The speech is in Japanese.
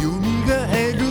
よみがえる。